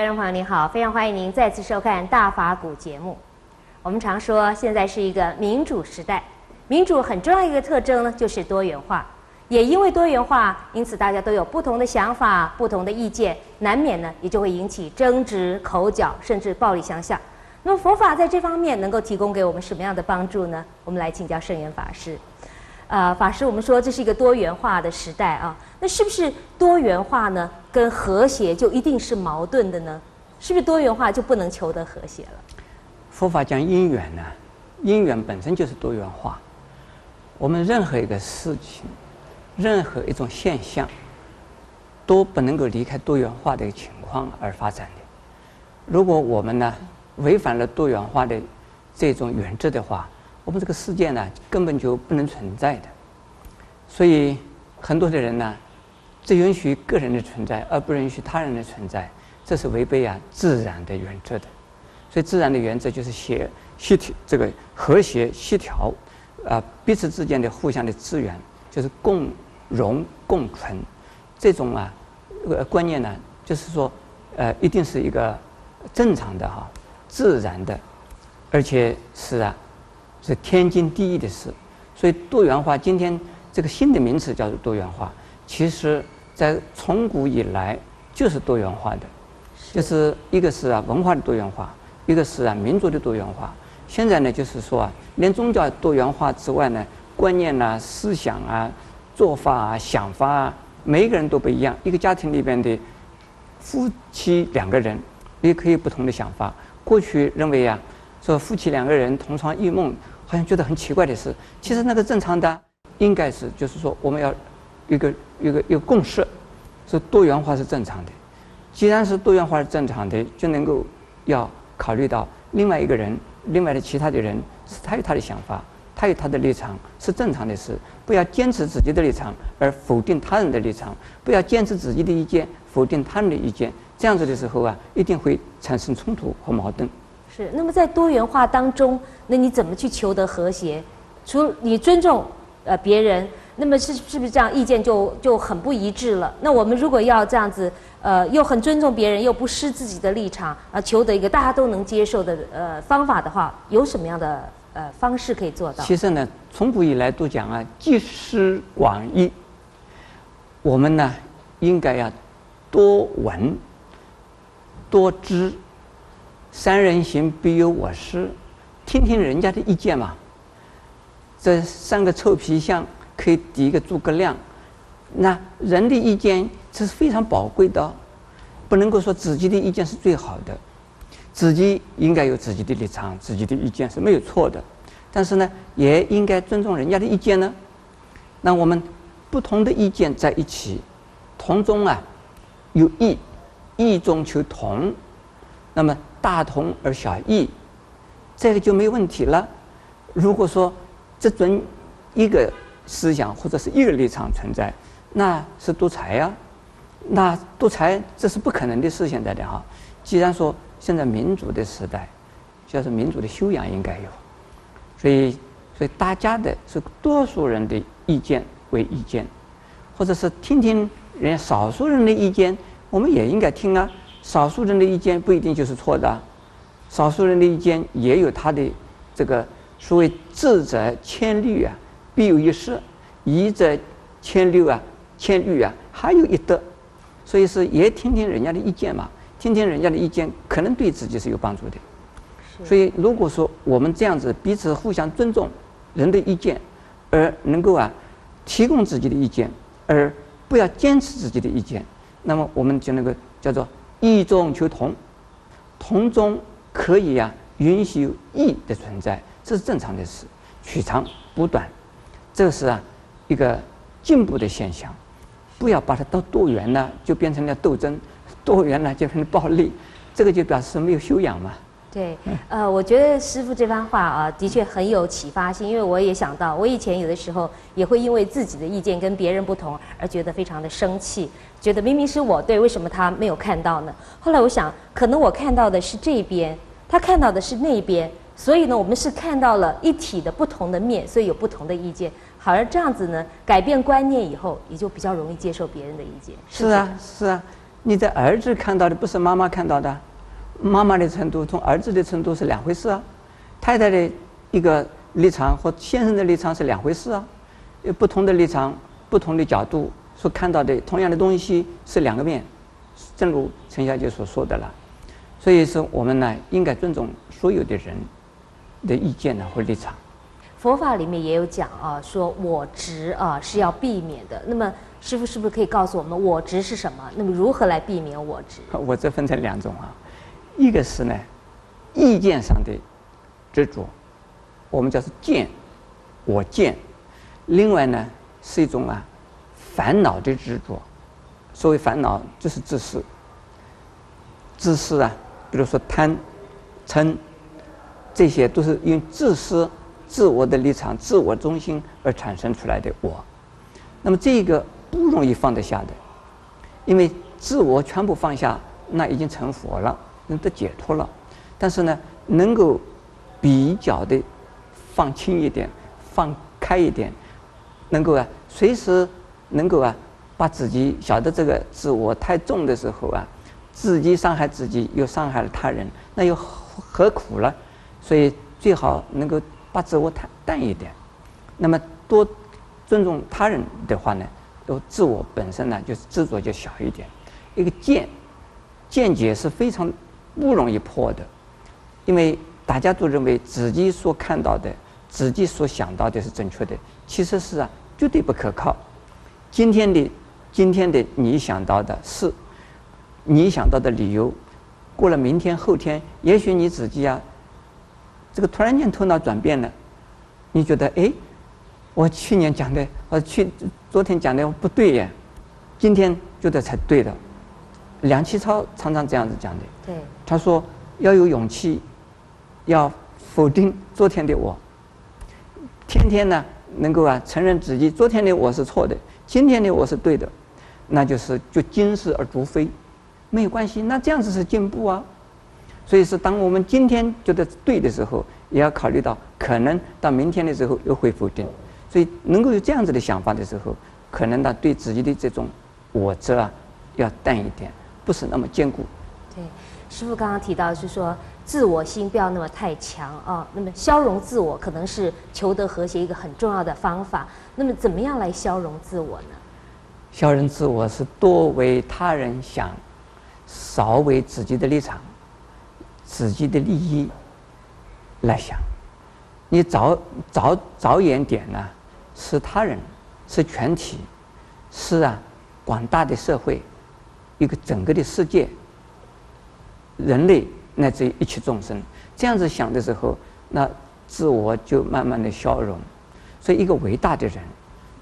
观众朋友您好，非常欢迎您再次收看《大法古》节目。我们常说现在是一个民主时代，民主很重要一个特征呢，就是多元化。也因为多元化，因此大家都有不同的想法、不同的意见，难免呢也就会引起争执、口角，甚至暴力相向。那么佛法在这方面能够提供给我们什么样的帮助呢？我们来请教圣严法师。呃，法师，我们说这是一个多元化的时代啊，那是不是多元化呢跟和谐就一定是矛盾的呢？是不是多元化就不能求得和谐了？佛法讲因缘呢，因缘本身就是多元化。我们任何一个事情。任何一种现象都不能够离开多元化的情况而发展的。如果我们呢违反了多元化的这种原则的话，我们这个世界呢根本就不能存在的。所以很多的人呢只允许个人的存在，而不允许他人的存在，这是违背啊自然的原则的。所以自然的原则就是协协调这个和谐协调啊彼此之间的互相的资源就是共。荣共存，这种啊，呃观念呢，就是说，呃，一定是一个正常的哈、自然的，而且是啊，是天经地义的事。所以多元化，今天这个新的名词叫做多元化，其实在从古以来就是多元化的，就是一个是啊文化的多元化，一个是啊民族的多元化。现在呢，就是说啊，连宗教多元化之外呢，观念呐、啊、思想啊。做法啊，想法啊，每一个人都不一样。一个家庭里边的夫妻两个人也可以不同的想法。过去认为呀、啊，说夫妻两个人同床异梦，好像觉得很奇怪的事。其实那个正常的，应该是就是说我们要一个一个一个共识，是多元化是正常的。既然是多元化是正常的，就能够要考虑到另外一个人，另外的其他的人是他有他的想法。他有他的立场是正常的事，不要坚持自己的立场而否定他人的立场，不要坚持自己的意见否定他人的意见，这样子的时候啊，一定会产生冲突和矛盾。是，那么在多元化当中，那你怎么去求得和谐？除你尊重呃别人，那么是是不是这样意见就就很不一致了？那我们如果要这样子呃又很尊重别人又不失自己的立场啊、呃，求得一个大家都能接受的呃方法的话，有什么样的？呃，方式可以做到。其实呢，从古以来都讲啊，集思广益。我们呢，应该要多闻、多知。三人行，必有我师。听听人家的意见嘛。这三个臭皮匠可以抵一个诸葛亮。那人的意见这是非常宝贵的，不能够说自己的意见是最好的。自己应该有自己的立场，自己的意见是没有错的，但是呢，也应该尊重人家的意见呢。那我们不同的意见在一起，同中啊有异，异中求同，那么大同而小异，这个就没问题了。如果说只准一个思想或者是一个立场存在，那是独裁呀，那独裁这是不可能的事。现在的哈，既然说。现在民主的时代，就是民主的修养应该有，所以，所以大家的是多数人的意见为意见，或者是听听人家少数人的意见，我们也应该听啊。少数人的意见不一定就是错的，少数人的意见也有他的这个所谓智者千虑啊，必有一失；愚者千虑啊，千虑啊，还有一得。所以是也听听人家的意见嘛。听听人家的意见，可能对自己是有帮助的。所以，如果说我们这样子彼此互相尊重人的意见，而能够啊提供自己的意见，而不要坚持自己的意见，那么我们就能够叫做异中求同，同中可以啊允许有异的存在，这是正常的事，取长补短，这是啊一个进步的现象。不要把它到多元呢，就变成了斗争。多元呢，就变成暴力，这个就表示没有修养嘛。对，呃，我觉得师傅这番话啊，的确很有启发性。因为我也想到，我以前有的时候也会因为自己的意见跟别人不同而觉得非常的生气，觉得明明是我对，为什么他没有看到呢？后来我想，可能我看到的是这边，他看到的是那边，所以呢，我们是看到了一体的不同的面，所以有不同的意见。好，像这样子呢，改变观念以后，也就比较容易接受别人的意见。是，啊，是啊。你的儿子看到的不是妈妈看到的，妈妈的程度同儿子的程度是两回事啊，太太的一个立场和先生的立场是两回事啊，有不同的立场、不同的角度所看到的同样的东西是两个面，正如陈小姐所说的了，所以说我们呢应该尊重所有的人的意见呢或立场。佛法里面也有讲啊，说我执啊是要避免的。那么师傅是不是可以告诉我们我执是什么？那么如何来避免我执？我这分成两种啊，一个是呢意见上的执着，我们叫做见，我见；另外呢是一种啊烦恼的执着。所谓烦恼就是自私，自私啊，比如说贪、嗔，这些都是因自私。自我的立场、自我中心而产生出来的我，那么这个不容易放得下的，因为自我全部放下，那已经成佛了，能得解脱了。但是呢，能够比较的放轻一点、放开一点，能够啊，随时能够啊，把自己晓得这个自我太重的时候啊，自己伤害自己又伤害了他人，那又何苦了？所以最好能够。把自我淡淡一点，那么多尊重他人的话呢，都自我本身呢就是执着就小一点。一个见，见解是非常不容易破的，因为大家都认为自己所看到的、自己所想到的是正确的，其实是啊绝对不可靠。今天的今天的你想到的是，你想到的理由，过了明天后天，也许你自己啊。这个突然间头脑转变了，你觉得哎，我去年讲的，我去昨天讲的不对呀，今天觉得才对的。梁启超常常这样子讲的。对。他说要有勇气，要否定昨天的我。天天呢，能够啊承认自己昨天的我是错的，今天的我是对的，那就是就今是而逐非，没有关系，那这样子是进步啊。所以是当我们今天觉得对的时候，也要考虑到可能到明天的时候又会否定。所以能够有这样子的想法的时候，可能呢对自己的这种我执啊要淡一点，不是那么坚固。对，师父刚刚提到是说自我心不要那么太强啊。那么消融自我可能是求得和谐一个很重要的方法。那么怎么样来消融自我呢？消融自我是多为他人想，少为自己的立场。自己的利益来想，你着着着眼点呢，是他人，是全体，是啊，广大的社会，一个整个的世界，人类乃至于一切众生，这样子想的时候，那自我就慢慢的消融。所以，一个伟大的人，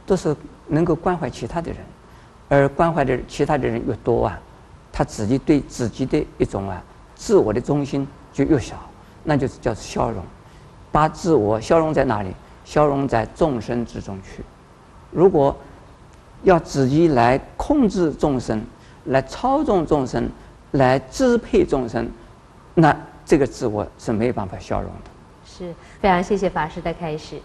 都是能够关怀其他的人，而关怀的其他的人越多啊，他自己对自己的一种啊。自我的中心就越小，那就是叫消融，把自我消融在哪里？消融在众生之中去。如果要自己来控制众生，来操纵众生，来支配众生，那这个自我是没有办法消融的。是，非常谢谢法师的开始。